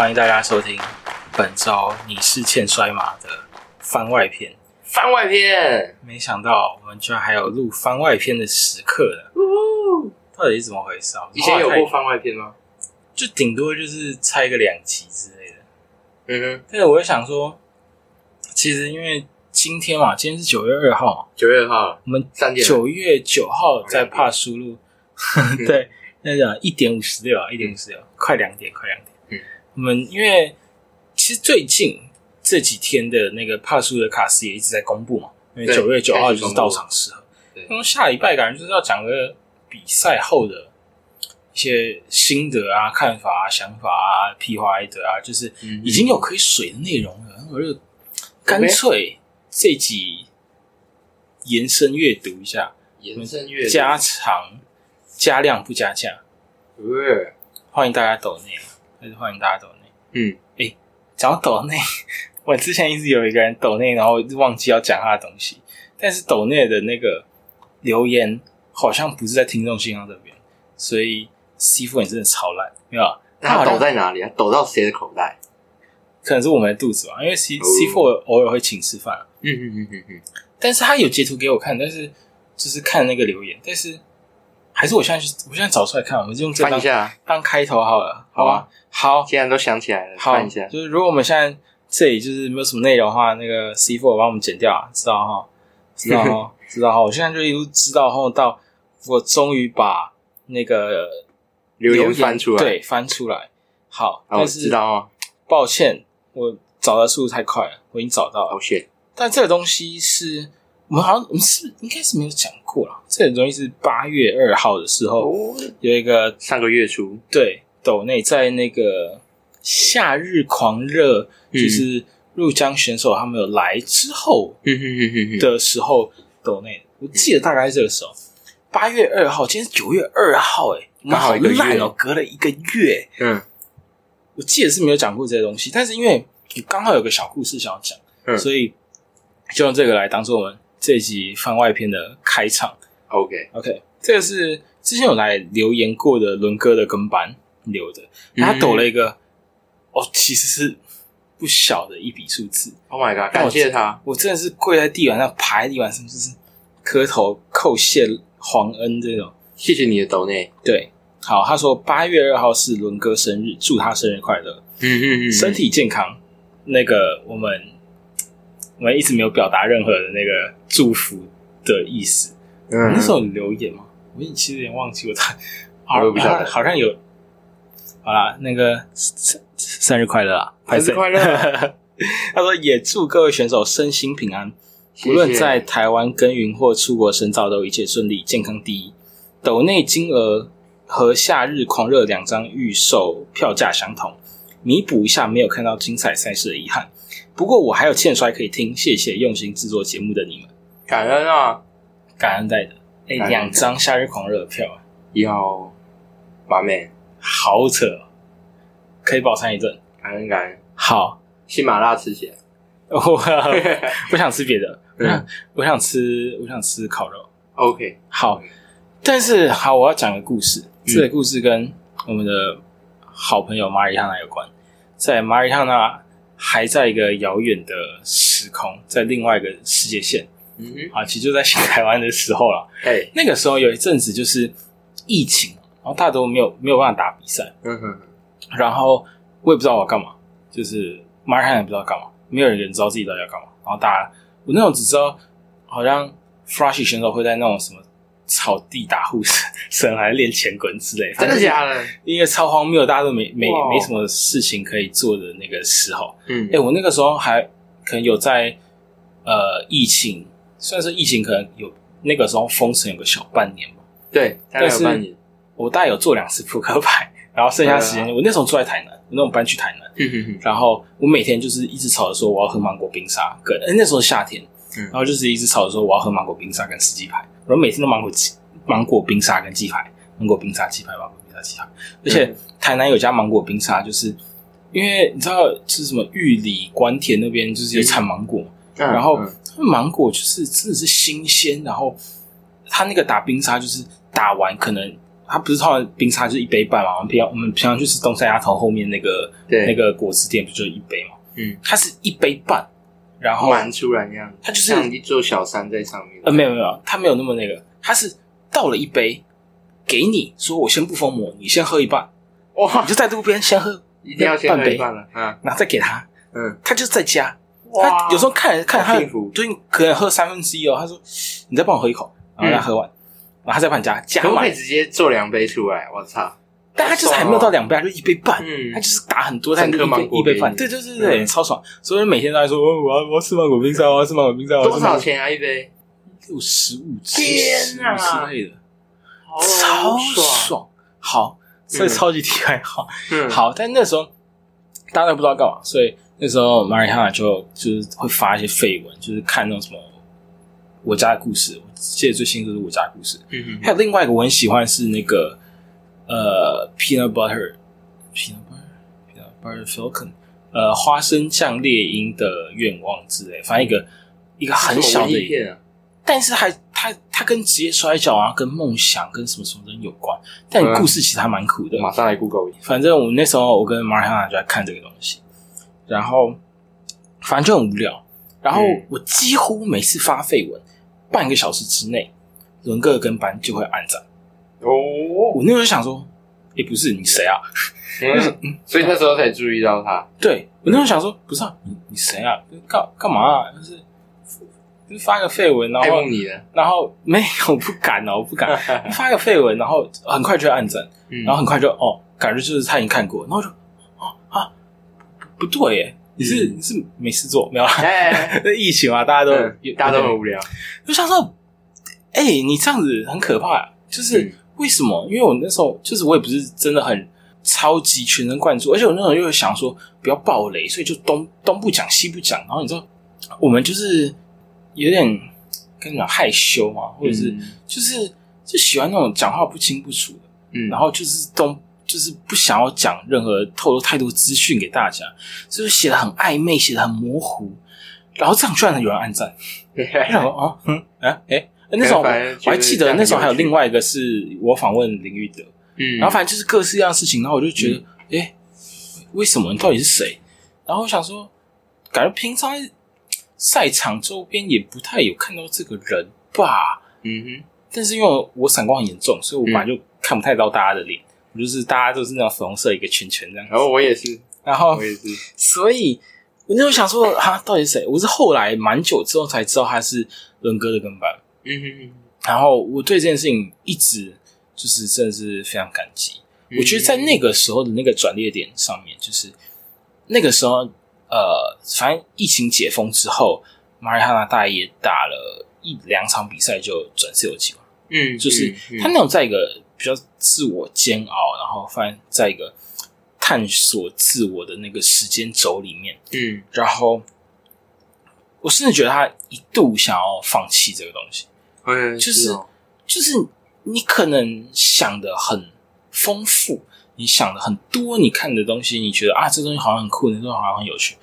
欢迎大家收听本周你是欠摔马的番外篇。番外篇，没想到我们居然还有录番外篇的时刻了，到底是怎么回事啊？以前有过番外篇吗？就顶多就是拆个两集之类的。嗯哼，但是我就想说，其实因为今天嘛，今天是九月二号嘛，九月二号我们三点了，九月九号在怕输入，对，那个一点五十六啊，一点五十六，快两点，快两点。嗯，我们因为其实最近这几天的那个帕苏的卡斯也一直在公布嘛，因为对九月九号就是到场适合。对。因为下礼拜感觉就是要讲个比赛后的一些心得啊、看法啊、想法啊、屁话挨得啊，就是嗯。已经有可以水的内容了，我就干脆这集延伸阅读一下，延伸阅读。加长加量不加价，对，欢迎大家抖内，还是欢迎大家抖内。嗯，讲到抖内，我之前一直有一个人抖内，然后忘记要讲他的东西，但是抖内的那个留言好像不是在听众信箱这边，所以 C 夫你真的超烂，没有啊？他抖在哪里啊？抖到谁的口袋？可能是我们的肚子吧，因为 C C four 偶尔会请吃饭啊，嗯嗯嗯嗯嗯，但是他有截图给我看，但是就是看那个留言，但是还是我现在去，我现在找出来看，我们就用这当一下，当开头好了，好吧？好，既然都想起来了，好翻一下，就是如果我们现在这里就是没有什么内容的话，那个 C four 帮我们剪掉啊，知道哈？知道哈？知道哈？我现在就一路知道后到我终于把那个留言翻出来，，对，翻出来。好，但是知道哦，抱歉，我找的速度太快了，我已经找到了。抱歉，但这个东西是我们好像我们是应该是没有讲过啦。这个东西是八月二号的时候哦，有一个上个月初，对斗内在那个夏日狂热，嗯。就是入江选手他们有来之后的时候斗内，我记得大概是这个时候。八月二号，今天是九月二号，哎，我们好刚好烂哦，隔了一个月。嗯。我记得是没有讲过这些东西，但是因为刚好有个小故事想要讲，嗯。所以就用这个来当做我们这集番外篇的开场。，OK，OK，这个是之前有来留言过的伦哥的跟班留的，嗯。他抖了一个、哦，其实是不小的一笔数字，，Oh my god，感谢他，我真的是跪在地板上，爬在地板上，就是磕头叩谢皇恩这种。谢谢你的抖内，对，好，他说八月二号是伦哥生日，祝他生日快乐，嗯嗯嗯，身体健康。那个我们我们一直没有表达任何的那个祝福的意思。嗯，那时候有留言吗？我其实有点忘记我他，好好像有。好啦，那个生生日快乐啊！生日快乐 他说也祝各位选手身心平安，谢谢无论在台湾耕耘或出国深造，都一切顺利，健康第一。斗内金额和夏日狂热两张预售票价相同，弥补一下没有看到精彩赛事的遗憾。不过我还有欠摔可以听，谢谢用心制作节目的你们，感恩啊，感恩戴的。哎，两张夏日狂热的票，要完美，好扯哦，可以饱餐一顿。感恩感恩，好，喜马拉吃起来，我 不想吃别的，嗯。我想吃，我想吃烤肉。，OK，好，但是好，我要讲个故事。嗯。这个故事跟我们的好朋友马里哈娜有关。在马里哈娜还在一个遥远的时空，在另外一个世界线嗯哼，啊，其实就在新台湾的时候了。哎，那个时候有一阵子就是疫情，然后大家都没有没有办法打比赛，嗯哼，然后我也不知道我要干嘛，就是马尔汉也不知道干嘛，没有人知道自己到底要干嘛。然后大家，我那种只知道好像 Flashy 选手会在那种什么草地打护 神，还是练前滚之类，真的假的？因为超荒谬，大家都没没没什么事情可以做的那个时候。嗯哎、，我那个时候还可能有在呃疫情，算是疫情，可能有那个时候封城有个小半年嘛。对，大概但是有半年，我大概有做两次扑克牌，然后剩下时间，对我那时候住在台南，我那种搬去台南，嗯哼哼，然后我每天就是一直吵着说我要喝芒果冰沙，跟哎、那时候夏天，嗯。然后就是一直吵着说我要喝芒果冰沙跟四季牌，然后每天都芒果鸡芒果冰沙跟鸡排，芒果冰沙鸡排，芒果冰沙鸡排，而且台南有家芒果冰沙，就是因为你知道是什么玉里关田那边就是有产芒果然后嗯。芒果就是真的是新鲜，然后它那个打冰沙就是打完可能它不是通常冰沙就是一杯半嘛？我们平常我们平常去吃东山鸭头后面那个对。那个果汁店，不就一杯嘛？嗯，它是一杯半，然后蛮出来那样，它就是像一座小山在上面。呃没有没有，他没有那么那个，他是倒了一杯给你说我先不封膜，你先喝一半，哇你，就在路边先喝，一定要先半杯喝一半了。嗯然后再给他，嗯，他就在加。哇他有时候看看他好幸福对，可能喝三分之一哦。他说：“你再帮我喝一口。”然后他喝完，然后他再帮你加加满可不可以，直接做两杯出来？我操！但他就是还没有到两杯，他就一杯半。嗯他就是打很多，但整颗一杯芒果一杯半，给对对对对，嗯超爽。所以每天都在说：“哦我要我要吃芒果冰沙，我要吃芒果冰沙。”多少？钱啊一杯？六十五天哪之类的，好超爽！爽。好，所以嗯超级题外话。嗯，好，但那时候大家都不知道干嘛，所以那时候马里哈娜就就是会发一些绯闻，就是看那种什么我家的故事。我记得最新的就是我家的故事。嗯还有另外一个我很喜欢是那个呃 peanut butter peanut butter falcon 呃花生酱猎鹰的愿望之类，反正一个一个很小的一片啊，但是还它它跟职业摔跤啊，跟梦想跟什么什么人有关，但嗯故事其实还蛮苦的。马上来 Google 一下。反正我那时候我跟马尔哈娜就在看这个东西，然后反正就很无聊，然后嗯我几乎每次发废文，半个小时之内，伦哥跟班就会按赞。哦，我那时候想说，诶，不是你谁啊？嗯，所以那时候才注意到他。对我那时候想说，不是啊，你你谁啊？干干嘛啊？就是就是发个绯闻，然爱后慕你的，然后没有，我不敢哦，我不敢 发个绯闻，然后很快就会按赞。嗯然后很快就哦，感觉就是他已经看过，然后就啊啊，不不对耶，你是、嗯你是没事做没有啦？哎，那疫情嘛，大家都、嗯大家都很无聊。就想说，哎、你这样子很可怕、啊，就是、嗯为什么？因为我那时候就是我也不是真的很超级全神贯注，而且我那时候又想说不要暴雷，所以就东东不讲西不讲，然后你知道我们就是有点跟你讲害羞嘛，或者是、嗯就是就喜欢那种讲话不清不楚的。嗯，然后就是东就是不想要讲任何透露太多资讯给大家，就是写的很暧昧，写的很模糊，然后这样居然有人按赞，然后啊，嗯啊，哎、那时候我还记得那时候还有另外，一个是我访问林玉德，嗯，然后反正就是各式各样的事情，然后我就觉得，哎、为什么你到底是谁？然后我想说，感觉平常赛场周边也不太有看到这个人吧。嗯哼，但是因为我闪光很严重，所以我本来就看不太到大家的脸，我就是大家都是那种粉红色一个圈圈这样。然后我也是，然后我，也是，所以我那时候想说，哈，到底是谁？我是后来蛮久之后才知道他是伦哥的跟班。嗯哼，然后我对这件事情一直就是真的是非常感激。嗯我觉得在那个时候的那个转捩点上面，就是那个时候，呃，反正疫情解封之后，马里哈纳大也打了一两场比赛就转自由球。嗯，就是嗯他那种在一个比较自我煎熬，然后反正在一个探索自我的那个时间轴里面，嗯然后我甚至觉得他一度想要放弃这个东西，嗯，就是哦。就是你可能想的很丰富，你想的很多，你看的东西，你觉得啊这东西好像很酷，那东西好像很有趣，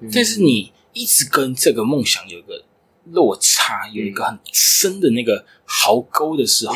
嗯。但是你一直跟这个梦想有一个落差，有一个很深的那个壕沟的时候，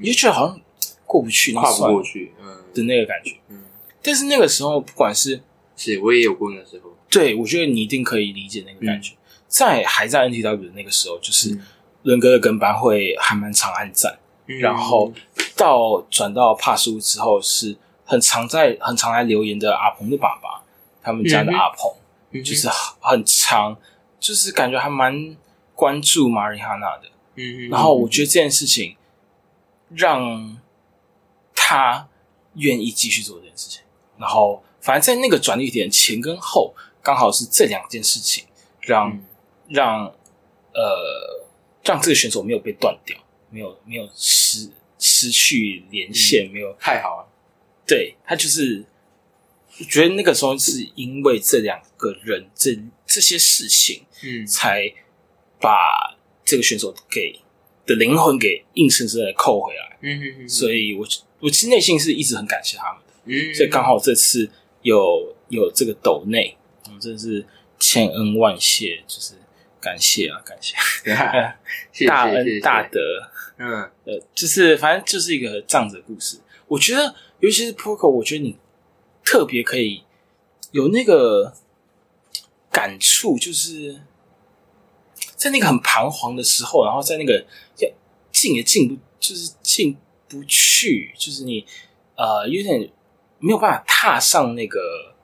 你就觉得好像过不去，跨不过去，嗯。的那个感觉。嗯，但是那个时候，不管是是我也有过那时候，对我觉得你一定可以理解那个感觉。在还在 NTW 的那个时候，就是嗯伦哥的跟班会还蛮常按赞，嗯然后到转到帕苏之后，是很常在很常来留言的阿鹏的爸爸，他们家的阿鹏，嗯就是很常，就是感觉还蛮关注马里哈娜的。嗯，然后我觉得这件事情让他愿意继续做这件事情。然后，反正在那个转捩点前跟后，刚好是这两件事情让、嗯让呃让这个选手没有被断掉，没有没有失失去连线，没有太好了，对。他就是，我觉得那个时候是因为这两个人这这些事情，嗯。才把这个选手给的灵魂给硬生生的扣回来。嗯嗯所以我我其实内心是一直很感谢他们的，嗯，所以刚好这次有有这个斗内，我真的是千恩万谢，就是感谢啊，感谢，大恩大德。嗯呃，就是反正就是一个这样子的故事。我觉得尤其是 Poco，我觉得你特别可以有那个感触，就是在那个很彷徨的时候，然后在那个要进也进不，就是进不去，就是你呃有点没有办法踏上那个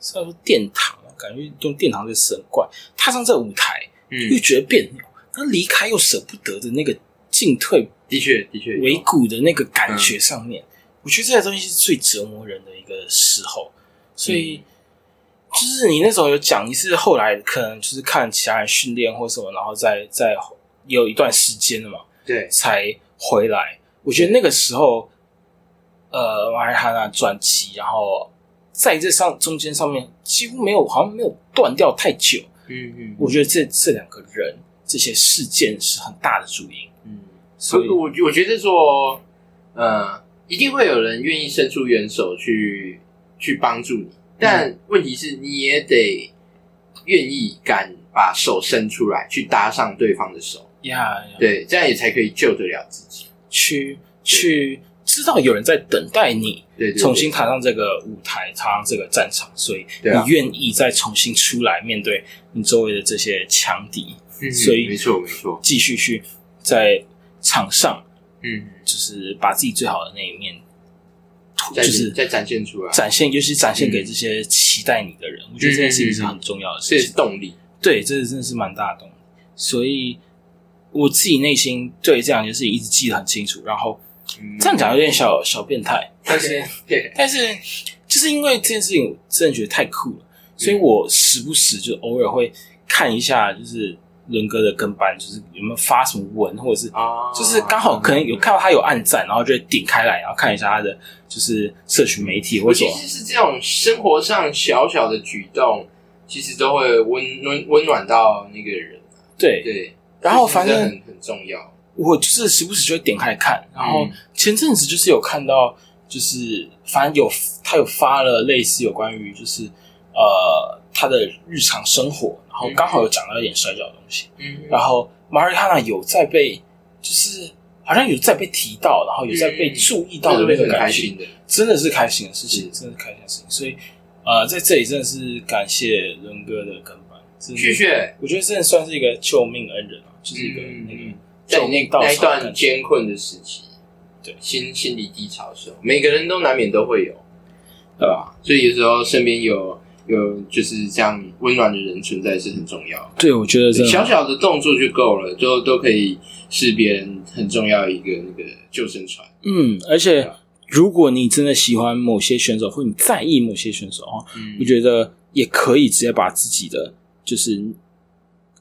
是要说殿堂，感觉用殿堂这个词很怪，踏上这舞台嗯。又嗯，觉得别扭，那离开又舍不得的那个进退的确的确有。尾骨的那个感觉上面，我觉得这些东西是最折磨人的一个时候。所以，就是你那时候有讲，你是后来可能就是看其他人训练或什么，然后再再有一段时间了嘛，对，才回来。我觉得那个时候，呃，马尔哈纳转机，然后在这上中间上面几乎没有，好像没有断掉太久。嗯嗯，我觉得这这两个人这些事件是很大的主因，嗯，所以我我觉得说，呃，一定会有人愿意伸出援手去去帮助你，但问题是你也得愿意敢把手伸出来，去搭上对方的手，呀，对，这样也才可以救得了自己。去去知道有人在等待你对对对重新踏上这个舞台，踏上这个战场，所以你愿意再重新出来面对你周围的这些强敌，嗯所以没错没错，继续去在场上嗯，就是把自己最好的那一面，就是再展现出来，展现，尤其是展现给嗯这些期待你的人。我觉得这件事情是很重要的这是事情。动力。对，这真的是蛮大的动力。所以我自己内心对这两件事情一直记得很清楚。然后嗯这样讲有点小小变态，但是对，但是就是因为这件事情，我真的觉得太酷了，所以我时不时就偶尔会看一下，就是伦哥的跟班，就是有没有发什么文，或者是啊，就是刚好可能有看到他有暗赞，然后就会点开来，然后看一下他的就是社群媒体或我者。其实是这种生活上小小的举动，其实都会温温温暖到那个人。对，对，然后反正很很重要。我就是时不时就会点开来看，然后嗯。前阵子就是有看到，就是反正有他有发了类似有关于就是呃他的日常生活，然后刚好有讲到一点摔跤的东西，嗯。然后马瑞哈娜有在被就是好像有在被提到，然后有在被注意到的那个感觉。真的是开心的事情，是真的是开心的事情，所以呃在这里真的是感谢伦哥的跟班，谢谢。我觉得真的算是一个救命恩人啊，就是一个嗯。那个在那那一段。艰困的时期，对心心理低潮的时候，每个人都难免都会有，对吧？所以有时候身边有有就是这样温暖的人存在是很重要的。对，我觉得小小的动作就够了，都都可以是别人很重要一个那个救生船。嗯，而且如果你真的喜欢某些选手，或你在意某些选手啊，嗯我觉得也可以直接把自己的就是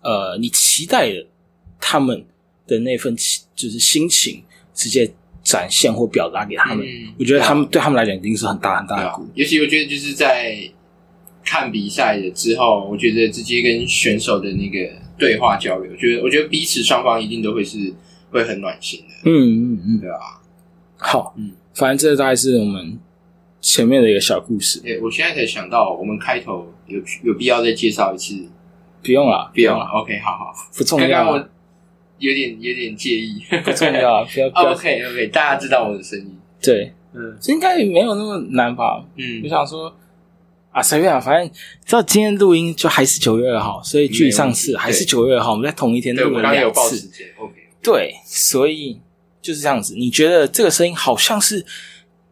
呃，你期待的他们的那份就是心情，直接展现或表达给他们。嗯我觉得他们对他们来讲一定是很大很大的鼓励。尤其我觉得就是在看比赛的之后，我觉得直接跟选手的那个对话交流，我觉得我觉得彼此双方一定都会是会很暖心的，嗯嗯嗯，对吧？好，嗯，反正这大概是我们前面的一个小故事，对，我现在才想到，我们开头有有必要再介绍一次，不用了，不用了了，，OK，好好，不重刚刚我有点有点介意，不重要啊，不要。，OK OK，大家知道我的声音，对，嗯这应该也没有那么难吧？嗯我嗯，想说啊，随便啊，反正知道今天录音就还是九月二号，所以距离上次还是九月二号，我们在同一天对，录了我刚刚有两次。报时间，OK，对，所以就是这样子。你觉得这个声音好像是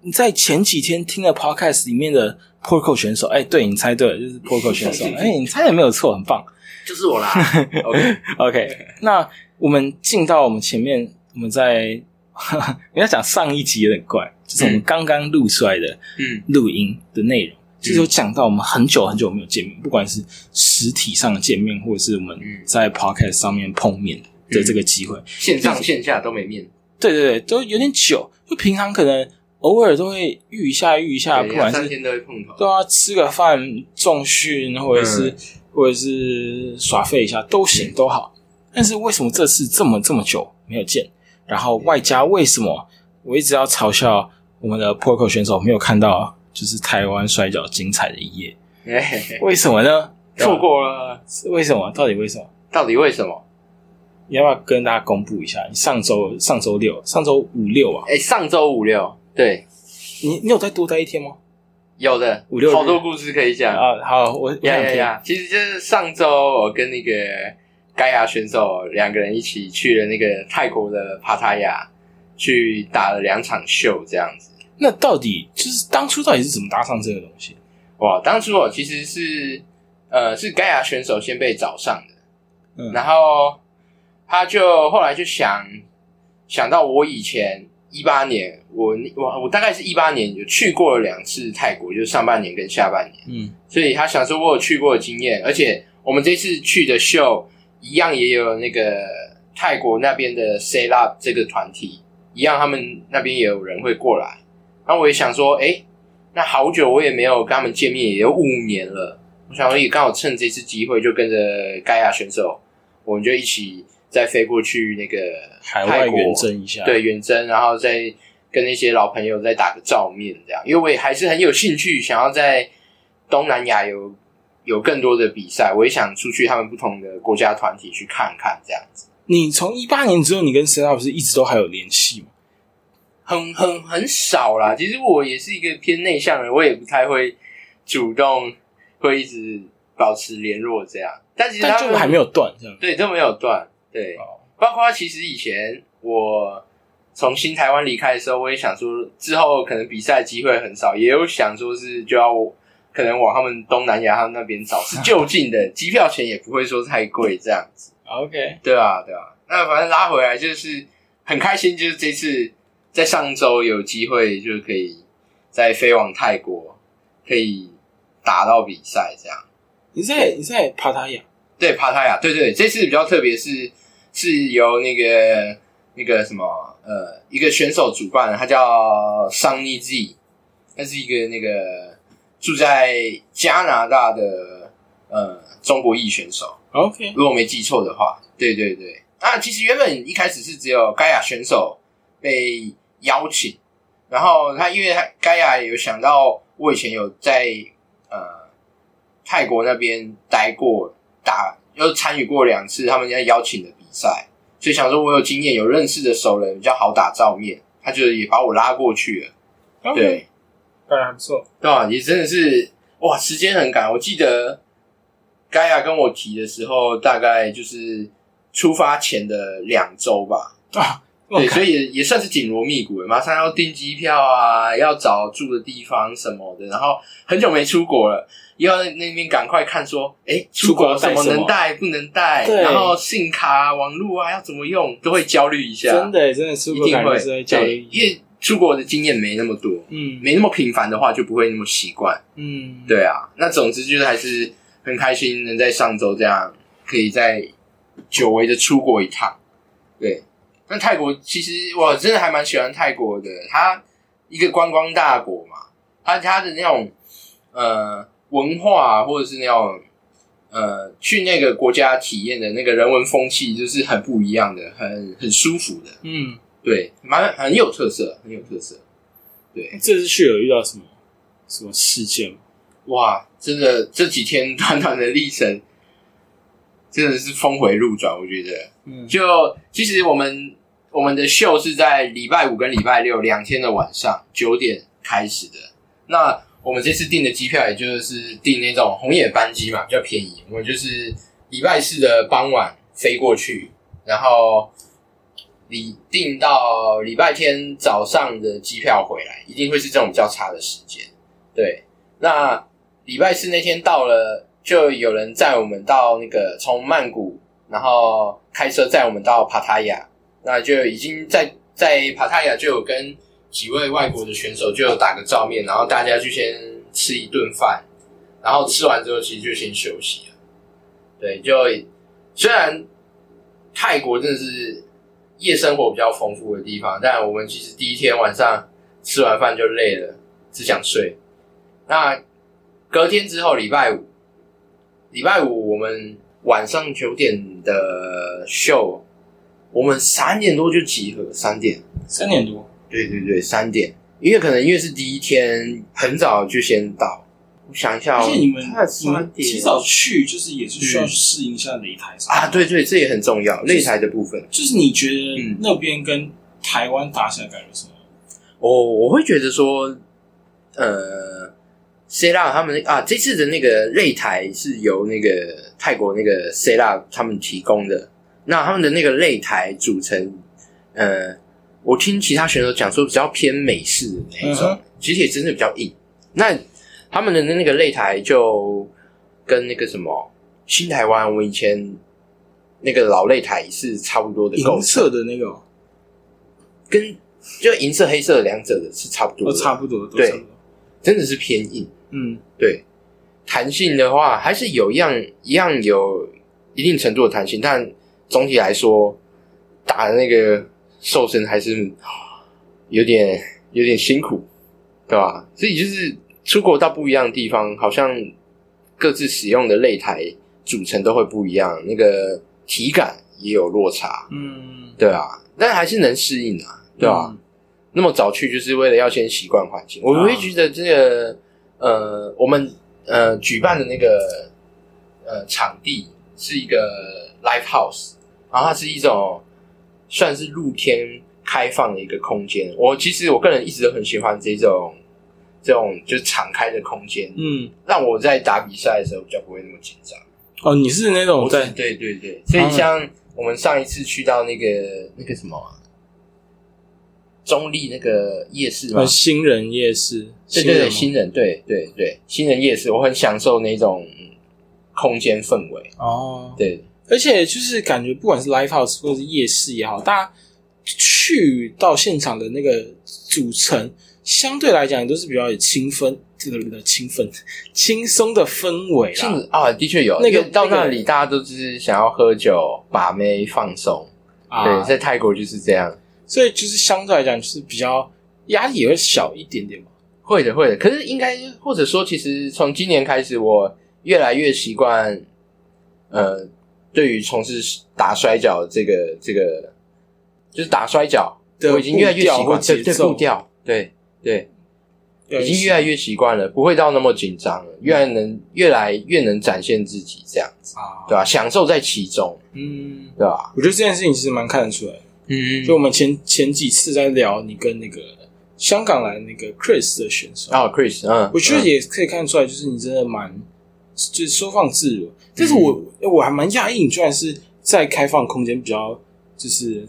你在前几天听的 podcast 里面的 Porco 选手？哎，对你猜对了，就是 Porco 选手。哎，你猜的没有错，很棒。就是我啦，OK，OK，那我们进到我们前面，我们在 你要讲上一集有点怪，就是我们嗯。刚刚录出来的嗯。录音的内容，就是有讲到我们很久很久没有见面，不管是实体上的见面，或者是我们嗯。在 podcast 上面碰面的这个机会。线上线下都没面，对对对，都有点久，就平常可能偶尔都会遇一下遇一下，不管是天都会碰头，对啊，吃个饭、重训，或者是、嗯或者是耍废一下都行，都好。但是为什么这次这么这么久没有见？然后外加为什么我一直要嘲笑我们的 Poco 选手没有看到就是台湾摔跤精彩的一页？哎，为什么呢？错过了，是为什么？到底为什么？到底为什么？你要不要跟大家公布一下？你上周上周六、上周五六啊，哎，上周五六，对，你你有再多待一天吗？有的五六好多故事可以讲。啊，好，我。呀呀！其实就是上周我跟那个盖亚选手两个人一起去了那个泰国的帕塔亚，去打了两场秀，这样子。那到底就是当初到底是怎么搭上这个东西？哇，当初我其实是呃是盖亚选手先被找上的，嗯然后他就后来就想想到我以前一八年，我我我大概是一八年有去过了两次泰国，就是上半年跟下半年。嗯所以他想说我有去过的经验，而且我们这次去的秀一样也有那个泰国那边的 Set Up 这个团体，一样他们那边也有人会过来。然后我也想说，哎，那好久我也没有跟他们见面，也有五年了。我想说也刚好趁这次机会，就跟着盖亚选手，我们就一起再飞过去那个海外远征一下，对，远征，然后再跟那些老朋友再打个照面，这样，因为我也还是很有兴趣，想要在东南亚有有更多的比赛，我也想出去他们不同的国家团体去看看，这样子，你从一八年之后，你跟 Set Up 是一直都还有联系吗？很很很少啦。其实我也是一个偏内向的人，我也不太会主动会一直保持联络这样，但其实他们就还没有断这样。对都没有断，对，哦。包括其实以前我从新台湾离开的时候，我也想说之后可能比赛机会很少，也有想说是就要可能往他们东南亚他们那边找，是就近的，机票钱也不会说太贵这样子，OK，对啊，对啊。那反正拉回来就是很开心，就是这次在上周有机会就是可以再飞往泰国，可以打到比赛这样。你在你在帕塔亚，对，帕塔亚，对对，这次比较特别是是由那个那个什么呃一个选手主办的，他叫 Sunny Z，他是一个那个住在加拿大的呃中国裔选手，OK，如果我没记错的话，对对对。那，其实原本一开始是只有盖亚选手被邀请，然后他因为他盖亚有想到我以前有在呃泰国那边待过，打又参与过两次他们家邀请的比赛，所以想说我有经验，有认识的熟人比较好打照面，他就也把我拉过去了。对，当然还不错。对啊，也真的是哇，时间很赶。我记得盖亚跟我提的时候，大概就是出发前的两周吧。啊，对，所以也也算是紧锣密鼓了，马上要订机票啊，要找住的地方什么的，然后很久没出国了，又要那边赶快看说，哎，出国什么能带不能带，对。然后信卡、网络啊要怎么用，都会焦虑一下，真的真的出国一定会对虑，因为出国的经验没那么多，嗯。没那么频繁的话，就不会那么习惯。嗯，对啊，那总之就是还是很开心能在上周这样可以在久违的出国一趟。对，那泰国其实我真的还蛮喜欢泰国的，它一个观光大国嘛，它它的那种呃文化或者是那种呃去那个国家体验的那个人文风气，就是很不一样的，很很舒服的，嗯，对，蛮很有特色，很有特色。对，这次去有遇到什么什么事件吗？哇，真的这几天短短的历程，真的是峰回路转。我觉得，嗯，就其实我们我们的秀是在礼拜五跟礼拜六两天的晚上九点开始的。那我们这次订的机票，也就是订那种红眼班机嘛，比较便宜。我们就是礼拜四的傍晚飞过去，然后你订到礼拜天早上的机票回来，一定会是这种比较差的时间。对，那礼拜四那天到了，就有人载我们到那个从曼谷，然后开车载我们到帕塔亚，那就已经在在帕塔亚就有跟几位外国的选手就有打个照面，然后大家就先吃一顿饭，然后吃完之后其实就先休息了。对，就虽然泰国真的是夜生活比较丰富的地方，但我们其实第一天晚上吃完饭就累了，只想睡。那隔天之后，礼拜五，礼拜五我们晚上九点的秀，我们三点多就集合，三点。三点多，对对对，三点，因为可能因为是第一天，很早就先到。我想一下、哦，而且你们大概你们提早去，就是也是需要适应一下擂台啊，对对，这也很重要，擂台的部分。就是你觉得嗯那边跟台湾打起来感觉什么？我我会觉得说，呃 C 拉他们啊，这次的那个擂台是由那个泰国那个 C 拉他们提供的。那他们的那个擂台组成，呃，我听其他选手讲说比较偏美式的那一种，嗯其实也真的比较硬。那他们的那个擂台就跟那个什么新台湾，我们以前那个老擂台是差不多的构，银色的那个哦跟就银色、黑色两者的是差不多差不多，对。真的是偏硬。嗯，对，弹性的话还是有一样一样有一定程度的弹性，但总体来说打的那个瘦身还是有点有点辛苦，对吧？所以就是出国到不一样的地方，好像各自使用的擂台组成都会不一样，那个体感也有落差，嗯，对啊，但还是能适应啊，对吧？嗯那么早去，就是为了要先习惯环境。我啊会觉得这个呃，我们呃举办的那个呃场地是一个 live house，然后它是一种算是露天开放的一个空间。我其实我个人一直都很喜欢这种这种就是敞开的空间，嗯，让我在打比赛的时候比较不会那么紧张。哦，你是那种在对对对，所以像我们上一次去到那个那个什么啊、中立那个夜市嘛呃，新人夜市，对对对，新新人，对对对，新人夜市，我很享受那种空间氛围。哦，对，而且就是感觉不管是 live house 或者是夜市也好，大家去到现场的那个组成，相对来讲都是比较有清分，这个的清分轻松的氛围是啦。啊，的确有那个到那里，大家都只是想要喝酒、把妹、放松。啊对，，在泰国就是这样。所以就是相对来讲就是比较压力也会小一点点嘛。会的，会的。可是应该或者说，其实从今年开始，我越来越习惯，呃，对于从事打摔跤这个这个，就是打摔跤，的我已经越来越习惯对对步调，对对，已经越来越习惯了，不会到那么紧张了，越来能越来越能展现自己这样子，啊，对吧、享受在其中，嗯，对吧？我觉得这件事情其实蛮看得出来的。嗯。就我们前前几次在聊你跟那个香港来的那个 Chris 的选手，哦，Chris，嗯，我觉得嗯。也可以看出来，就是你真的蛮就是收放自如。但是我、我还蛮讶异，你居然是在开放空间比较就是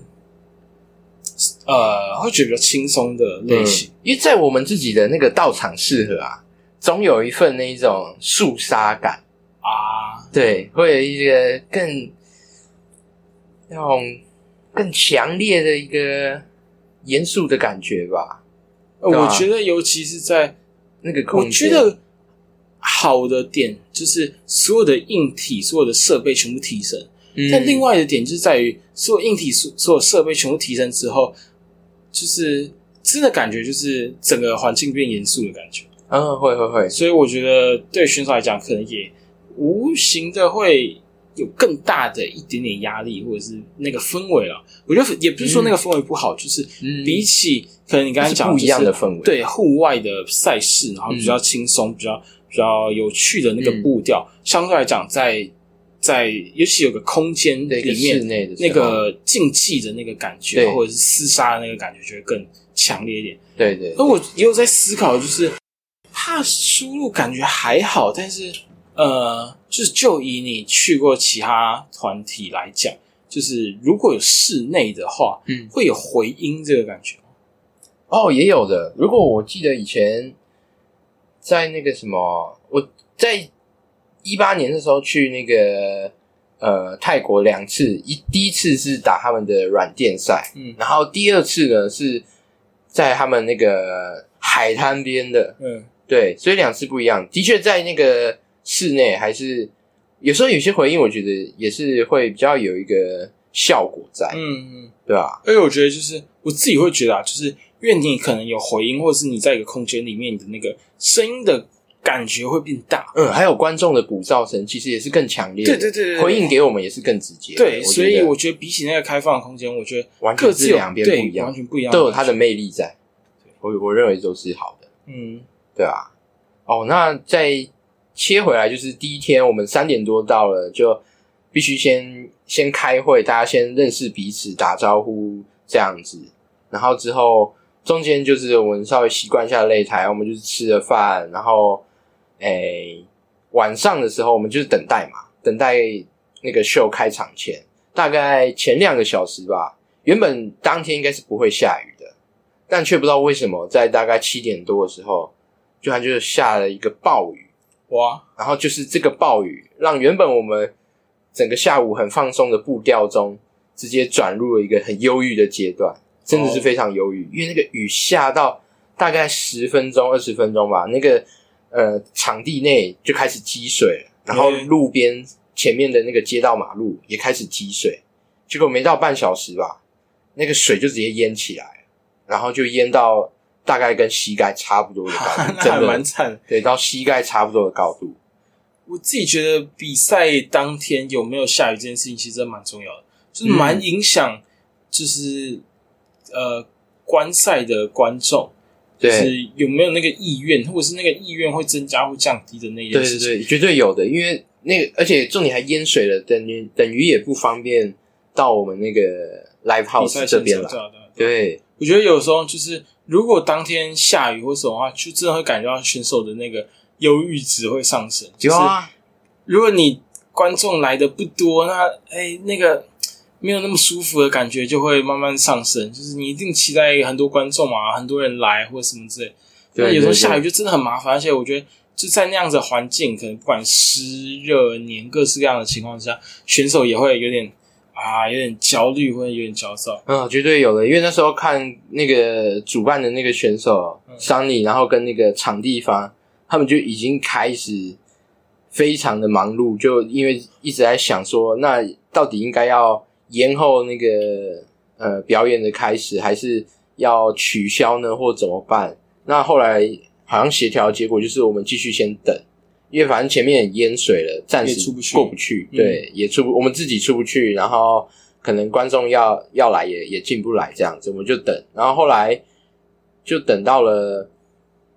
呃会觉得比较轻松的类型。嗯因为在我们自己的那个道场适合啊，总有一份那一种肃杀感。啊，对，会有一个更那种更强烈的一个严肃的感觉吧。呃我觉得尤其是在那个空我间，觉得好的点就是所有的硬体、所有的设备全部提升。嗯，但另外的点就是在于，所有硬体、所所有设备全部提升之后，就是真的感觉就是整个环境变严肃的感觉。嗯，会会会，所以我觉得对选手来讲，可能也无形的会有更大的一点点压力，或者是那个氛围了。我觉得也不是说那个氛围不好，就是嗯比起可能你刚才讲是不一样的氛围对户外的赛事，然后比较轻松、比较比较有趣的那个嗯步调，相对来讲，在在尤其有个空间里面那个竞技的那个感觉，或者是厮杀的那个感觉，就会更强烈一点。对对那我也有在思考，就是怕输入感觉还好，但是呃，就是就以你去过其他团体来讲，就是如果有室内的话，嗯，会有回音这个感觉吗。哦，也有的。如果我记得以前在那个什么，我在一八年的时候去那个呃泰国两次，一第一次是打他们的软垫赛，嗯然后第二次呢是在他们那个海滩边的，嗯对，所以两次不一样。的确，在那个室内还是有时候有些回应，我觉得也是会比较有一个效果在，嗯，对吧？而且我觉得就是我自己会觉得啊，就是因为你可能有回音，或者是你在一个空间里面，你的那个声音的感觉会变大。嗯，还有观众的鼓噪声，其实也是更强烈的，对对对回应给我们也是更直接。对，所以我觉得比起那个开放的空间，我觉得完全各自有是两边不一样完全不一样，都有它的魅力在。我我认为都是好的，嗯对啊。哦，那再切回来，就是第一天我们三点多到了，就必须先先开会，大家先认识彼此，打招呼这样子。然后之后中间就是我们稍微习惯一下擂台，我们就是吃了饭，然后诶、晚上的时候我们就是等待嘛，等待那个秀开场前，大概前两个小时吧。原本当天应该是不会下雨的，但却不知道为什么在大概七点多的时候，居然就是下了一个暴雨。哇，然后就是这个暴雨，让原本我们整个下午很放松的步调中，直接转入了一个很忧郁的阶段，真的是非常忧郁。因为那个雨下到大概十分钟、二十分钟吧，那个呃场地内就开始积水，然后嗯路边前面的那个街道马路也开始积水，结果没到半小时吧，那个水就直接淹起来了，然后就淹到大概跟膝盖差不多的高度，真的蛮惨。对，到膝盖差不多的高度。我自己觉得比赛当天有没有下雨这件事情，其实蛮重要的，就是蛮影响，就是、呃观赛的观众，就对，是有没有那个意愿，或者是那个意愿会增加或降低的那件对事情。对对，绝对有的，因为那个，而且重点还淹水了，等于等于也不方便到我们那个 live 比 house 赛这边来。现场对我觉得有时候就是，如果当天下雨或什么的话，就真的会感觉到选手的那个忧郁值会上升。就是如果你观众来的不多，那哎、那个没有那么舒服的感觉就会慢慢上升。就是你一定期待很多观众嘛，很多人来或者什么之类。那对有时候下雨就真的很麻烦，而且我觉得就在那样子环境，可能不管湿热黏各式各样的情况下，选手也会有点啊，有点焦虑或者有点焦躁。嗯，绝对有的，因为那时候看那个主办的那个选手嗯桑尼，然后跟那个场地方，他们就已经开始非常的忙碌，就因为一直在想说，那到底应该要延后那个呃表演的开始，还是要取消呢，或怎么办？那后来好像协调结果就是我们继续先等，因为反正前面也淹水了，暂时也出不去。过不去，嗯。对，也出不，我们自己出不去，然后可能观众要要来也也进不来，这样子我们就等，然后后来就等到了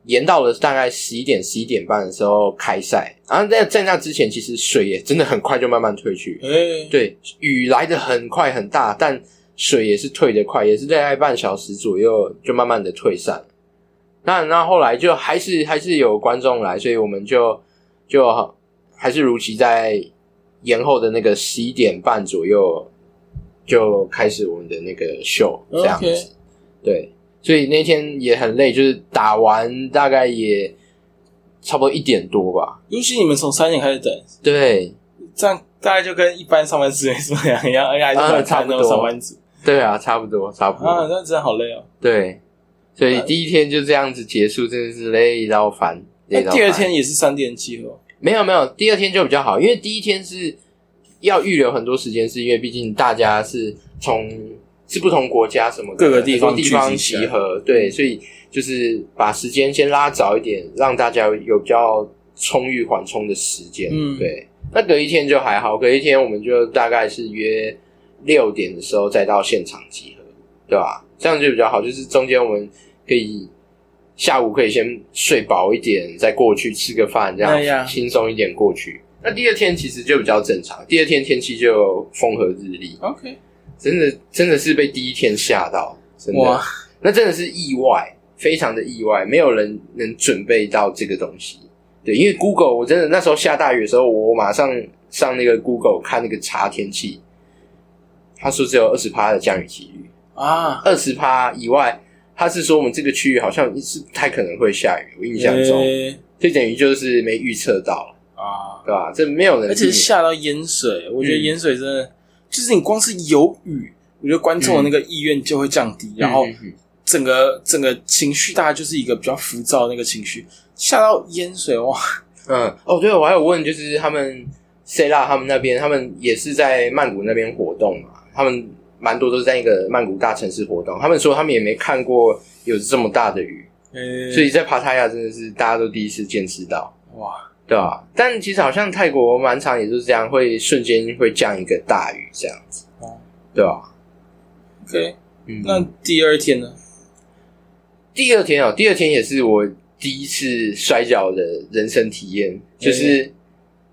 延到了大概十一点十一点半的时候开赛，然后在在那之前，其实水也真的很快就慢慢退去，哎、对，雨来的很快很大，但水也是退得快，也是大概半小时左右就慢慢的退散。了。那那后来就还是还是有观众来，所以我们就就还是如期在延后的那个十一点半左右就开始我们的那个秀这样子。对，所以那天也很累，就是打完大概也差不多一点多吧。尤其你们从三点开始等，对，这样大概就跟一般上班族没什么两样，而且还是啊蛮惨那差不多种上班族对啊，差不多，差不多。啊，那真的好累哦。对，所以第一天就这样子结束，真的是累到烦。累到那第二天也是三点集合，没有没有，第二天就比较好，因为第一天是要预留很多时间，是因为毕竟大家是从是不同国家什么的各个地方地方集合，对，所以就是把时间先拉早一点，让大家有比较充裕缓冲的时间。嗯对。那隔一天就还好，隔一天我们就大概是约六点的时候再到现场集合，对吧？这样就比较好，就是中间我们可以下午可以先睡饱一点，再过去吃个饭，这样轻松一点过去。那第二天其实就比较正常，第二天天气就风和日丽，OK，真的真的是被第一天吓到，真的。哇，那真的是意外，非常的意外，没有人能准备到这个东西。对，因为 Google 我真的那时候下大雨的时候，我马上上那个 Google 看那个查天气，他说只有二十趴的降雨几率，啊，二十趴以外，他是说我们这个区域好像是不太可能会下雨，我印象中，诶。这等于就是没预测到，啊，对吧？这没有人，而且下到淹水，我觉得嗯。淹水真的就是你光是有雨，我觉得观众的那个意愿就会降低，然后整个整个情绪大概就是一个比较浮躁的那个情绪，下到淹水哇，嗯，哦，对，我还有问，就是他们 C 拉他们那边，他们也是在曼谷那边活动嘛，他们蛮多都是在一个曼谷大城市活动，他们说他们也没看过有这么大的雨，诶所以在帕塔亚真的是大家都第一次见识到，哇，对啊？但其实好像泰国蛮长也就是这样，会瞬间会降一个大雨这样子，哦对吧？，OK，嗯，那第二天呢？第二天哦，第二天也是我第一次摔跤的人生体验，就是、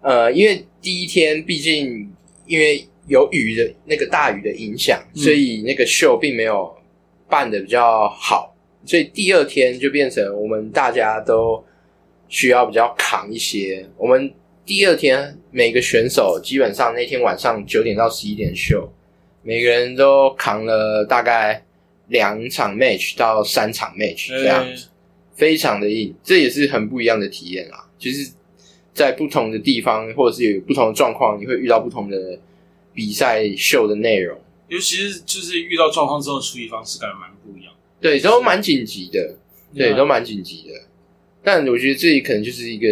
呃，因为第一天毕竟因为有雨的那个大雨的影响，嗯所以那个秀并没有办的比较好，所以第二天就变成我们大家都需要比较扛一些。我们第二天每个选手基本上那天晚上九点到十一点秀，每个人都扛了大概两场 match 到三场 match 这样子，非常的硬，这也是很不一样的体验啦。就是在不同的地方或者是有不同的状况，你会遇到不同的比赛秀的内容。尤其是就是遇到状况之后处理方式感觉蛮不一样。对，都蛮紧急的，对，都蛮紧急的。但我觉得这里可能就是一个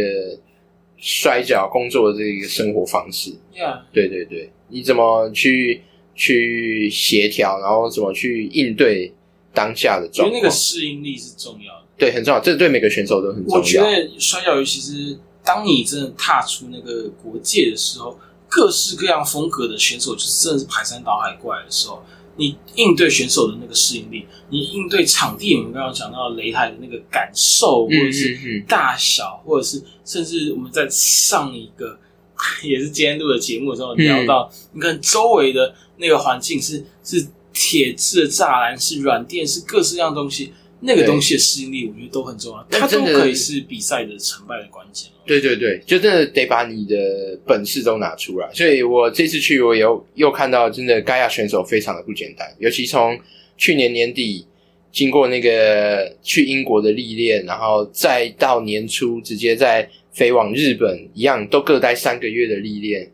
摔跤工作的这一个生活方式。Yeah，对对对，你怎么去去协调，然后怎么去应对当下的我觉得那个？适应力是重要的。对，很重要，这对每个选手都很重要。我觉得摔跤，尤其是当你真的踏出那个国界的时候，各式各样风格的选手就是真的是排山倒海过来的时候，你应对选手的那个适应力，你应对场地，我们刚刚讲到擂台的那个感受，或嗯者是大小，或者是甚至我们在上一个 也是今天录的节目的时候嗯聊到，你看周围的那个环境是是铁质的栅栏，是软垫，是各式各样的东西，那个东西的适应力，我觉得都很重要，它都可以是比赛的成败的关键哦。对对对，就真的得把你的本事都拿出来。所以我这次去，我有又看到真的盖亚选手非常的不简单，尤其从去年年底经过那个去英国的历练，然后再到年初直接在飞往日本，一样都各待三个月的历练。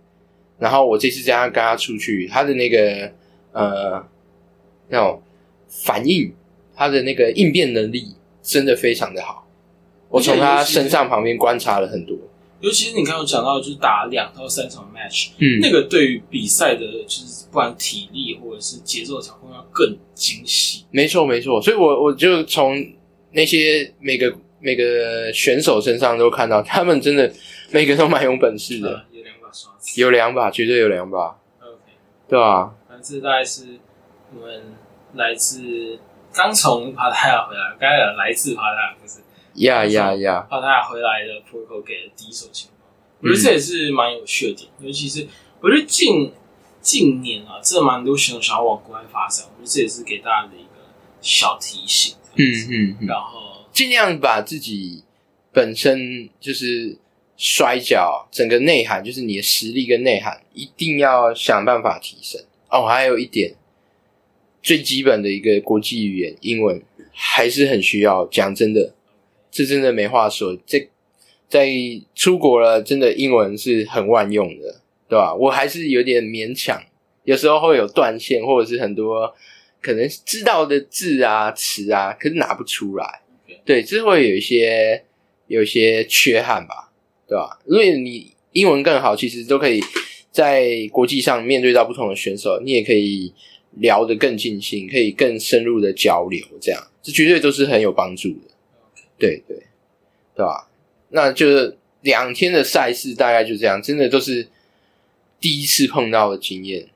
然后我这次这样跟他出去，他的那个呃那种反应，他的那个应变能力真的非常的好。我从他身上旁边观察了很多，尤其是你刚刚有讲到，就是打两到三场 match，、嗯。那个对于比赛的，就是不管体力或者是节奏掌控要更精细。没错没错，所以我我就从那些每个每个选手身上都看到，他们真的每个都蛮有本事的，呃，有两把刷子。有两把，绝对有两把，OK，对吧、反正这大概是我们来自刚从帕塔亚回来，刚才讲来自帕塔亚，不是呀呀呀，帕塔亚回来的 Porco 给的第一手情报，我觉得这也是蛮有趣的点，尤其是我觉得近近年啊，真的蛮多选手想要往国外发展，我觉得这也是给大家的一个小提醒。嗯嗯嗯，然后尽量把自己本身就是摔跤整个内涵，就是你的实力跟内涵，一定要想办法提升。哦，还有一点最基本的一个国际语言，英文还是很需要。讲真的，这真的没话说。这在出国了，真的英文是很万用的，对吧？我还是有点勉强，有时候会有断线，或者是很多可能知道的字啊、词啊，可是拿不出来。对，这会有一些有一些缺憾吧，对吧？因为你英文更好，其实都可以在国际上面对到不同的选手，你也可以聊得更尽兴，可以更深入的交流，这样这绝对都是很有帮助的。对对，对吧？那就是两天的赛事大概就这样，真的都是第一次碰到的经验，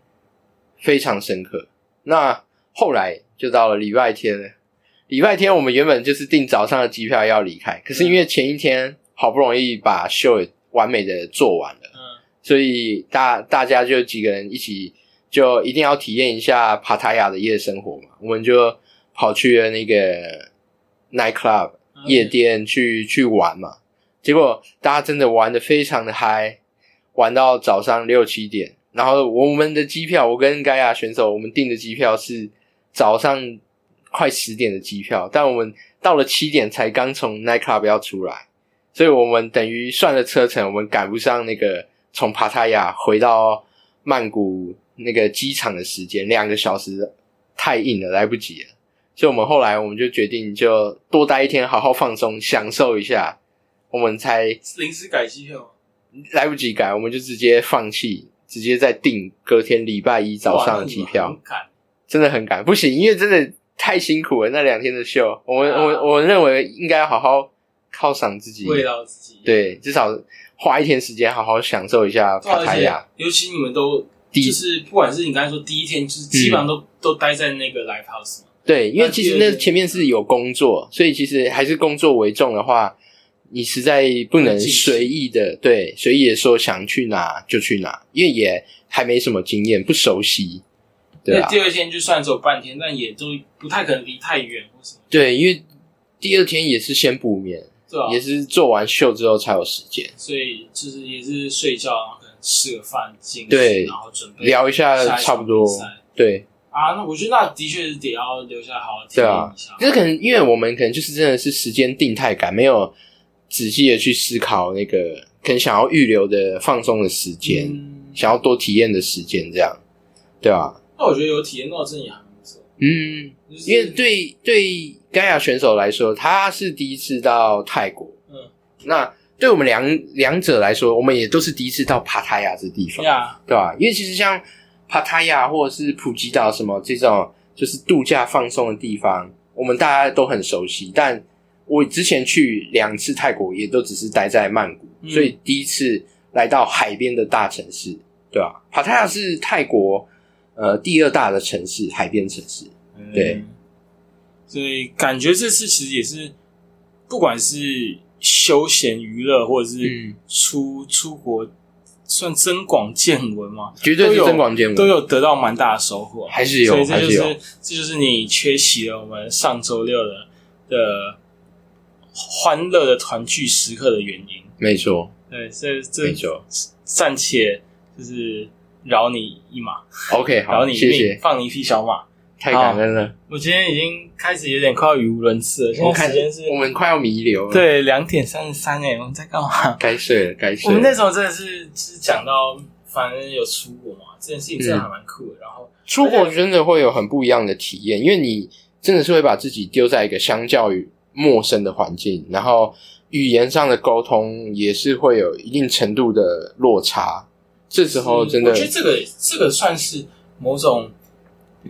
非常深刻。那后来就到了礼拜天了。礼拜天我们原本就是订早上的机票要离开，可是因为前一天好不容易把秀完美的做完了，嗯，所以大大家就几个人一起就一定要体验一下帕塔亚的夜生活嘛，我们就跑去了那个 night club 嗯。夜店去去玩嘛，结果大家真的玩的非常的嗨，玩到早上六七点，然后我们的机票，我跟盖亚选手我们订的机票是早上快十点的机票，但我们到了七点才刚从 night club 要出来，所以我们等于算了车程，我们赶不上那个从帕塔亚回到曼谷那个机场的时间，两个小时太硬了，来不及了。所以我们后来我们就决定就多待一天，好好放松，享受一下。我们才临时改机票，来不及改，我们就直接放弃，直接再订隔天礼拜一早上的机票。真的很赶，不行，因为真的太辛苦了。那两天的秀，我们、啊我我认为应该好好犒赏自己，慰劳自己。对，至少花一天时间好好享受一下帕塔亚。尤其你们都第就是不管是你刚才说第一天，就是基本上都、都待在那个 live house 嘛。对，因为其实那前面是有工作，所以其实还是工作为重的话，你实在不能随意的对随意的说想去哪就去哪，因为也还没什么经验，不熟悉，对啊那，第二天就算走半天，但也都不太可能离太远或什么。对，因为第二天也是先补眠，也是做完秀之后才有时间所以就是也是睡觉，然后可能吃个饭，进对然后准备聊一下，差不多对。啊。那我觉得那的确是得要留下来好好体验对啊一下。就是可能因为我们可能就是真的是时间定态感，没有仔细的去思考那个可能想要预留的放松的时间，嗯，想要多体验的时间，这样，对吧、那我觉得有体验到真的也还不错，嗯，就是因为对对盖亚选手来说，他是第一次到泰国，嗯那对我们两两者来说，我们也都是第一次到帕塔亚这地方，呀，对吧？因为其实像帕塔亚或者是普吉岛什么这种就是度假放松的地方，我们大家都很熟悉。但我之前去两次泰国，也都只是待在曼谷，嗯所以第一次来到海边的大城市，对吧？帕塔亚是泰国呃第二大的城市，海边城市。对嗯，所以感觉这次其实也是，不管是休闲娱乐，或者是嗯出、出国，算增广见闻嘛，绝对是增广见闻都有得到蛮大的收获，还是有所以这就是是这就是你缺席了我们上周六的的欢乐的团聚时刻的原因。没错对，这这没错。暂且就是饶你一马，OK，饶，你一命，谢谢，放你一匹小马。太感恩了。我今天已经开始有点快要语无伦次了，现在时间是我们快要弥留了，，对两点三十三哎，我们在干嘛？该睡了，该睡了。们那时候真的是是讲到，反正有出国嘛，这件事情真的还蛮酷的。然后出国真的会有很不一样的体验，因为你真的是会把自己丢在一个相较于陌生的环境，然后语言上的沟通也是会有一定程度的落差。这时候真的我觉得这个这个算是某种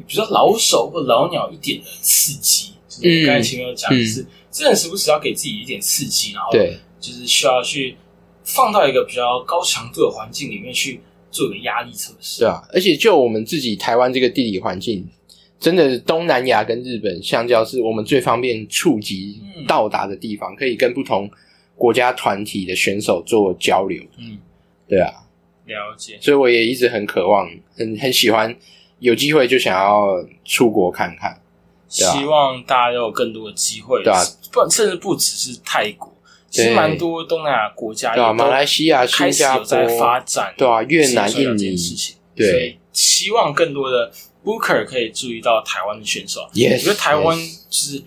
比较老手或老鸟一点的刺激。就是我刚才前面有讲，嗯就是真的时不时要给自己一点刺激，然后对就是需要去放到一个比较高强度的环境里面去做一个压力测试。对啊，而且就我们自己台湾这个地理环境，真的东南亚跟日本相较是我们最方便触及嗯到达的地方，可以跟不同国家团体的选手做交流。嗯，对啊，了解。所以我也一直很渴望，很很喜欢，有机会就想要出国看看。啊。希望大家都有更多的机会，对啊。不甚至不只是泰国，其实蛮多东南亚国家对啊，马来西亚、开新加始有在发，展，对啊越南印尼件事情，对。所以希望更多的 Booker 可以注意到台湾的选手。Yes，我觉得台湾就是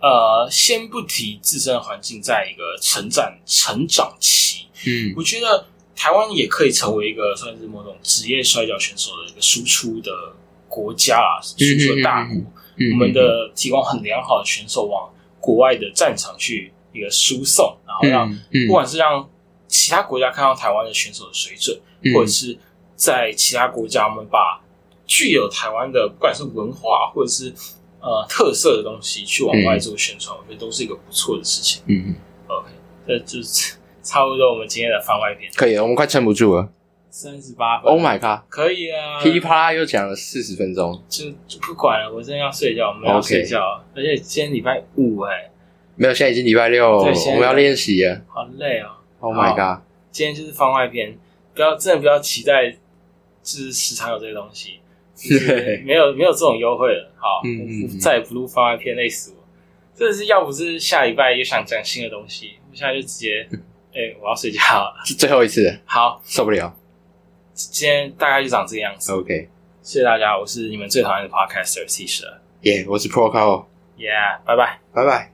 呃，先不提自身的环境在一个成长成长期，嗯，我觉得台湾也可以成为一个算是某种职业摔跤选手的一个输出的国家啊，输出的大国。嗯我们的提供很良好的选手往国外的战场去一个输送，然后让、不管是让其他国家看到台湾的选手的水准，嗯。或者是在其他国家我们把具有台湾的不管是文化或者是呃特色的东西去往外做宣传，我觉得都是一个不错的事情。嗯，OK，这就是差不多我们今天的番外篇，可以了，我们快撑不住了。三十八分 Oh my god！可以啊，噼里啪啦又讲了四十分钟，就就不管了，我真的要睡觉，我们要 OK 睡觉了而且今天礼拜五哎、没有，现在已经礼拜六，对现在我们要练习了。好累哦。Oh my god！今天就是番外篇，不要真的不要期待，就是时常有这些东西，就是 没有没有这种优惠了。好，嗯嗯嗯再也不录番外篇，累死我！真的是要不是下礼拜又想讲新的东西，我现在就直接，哎、我要睡觉了。是最后一次，好，受不了。今天大概就长这个样子。OK，谢谢大家，我是你们最讨厌的 Podcaster T 十二耶、我是 Pro Carl，，Yeah，拜拜。拜拜。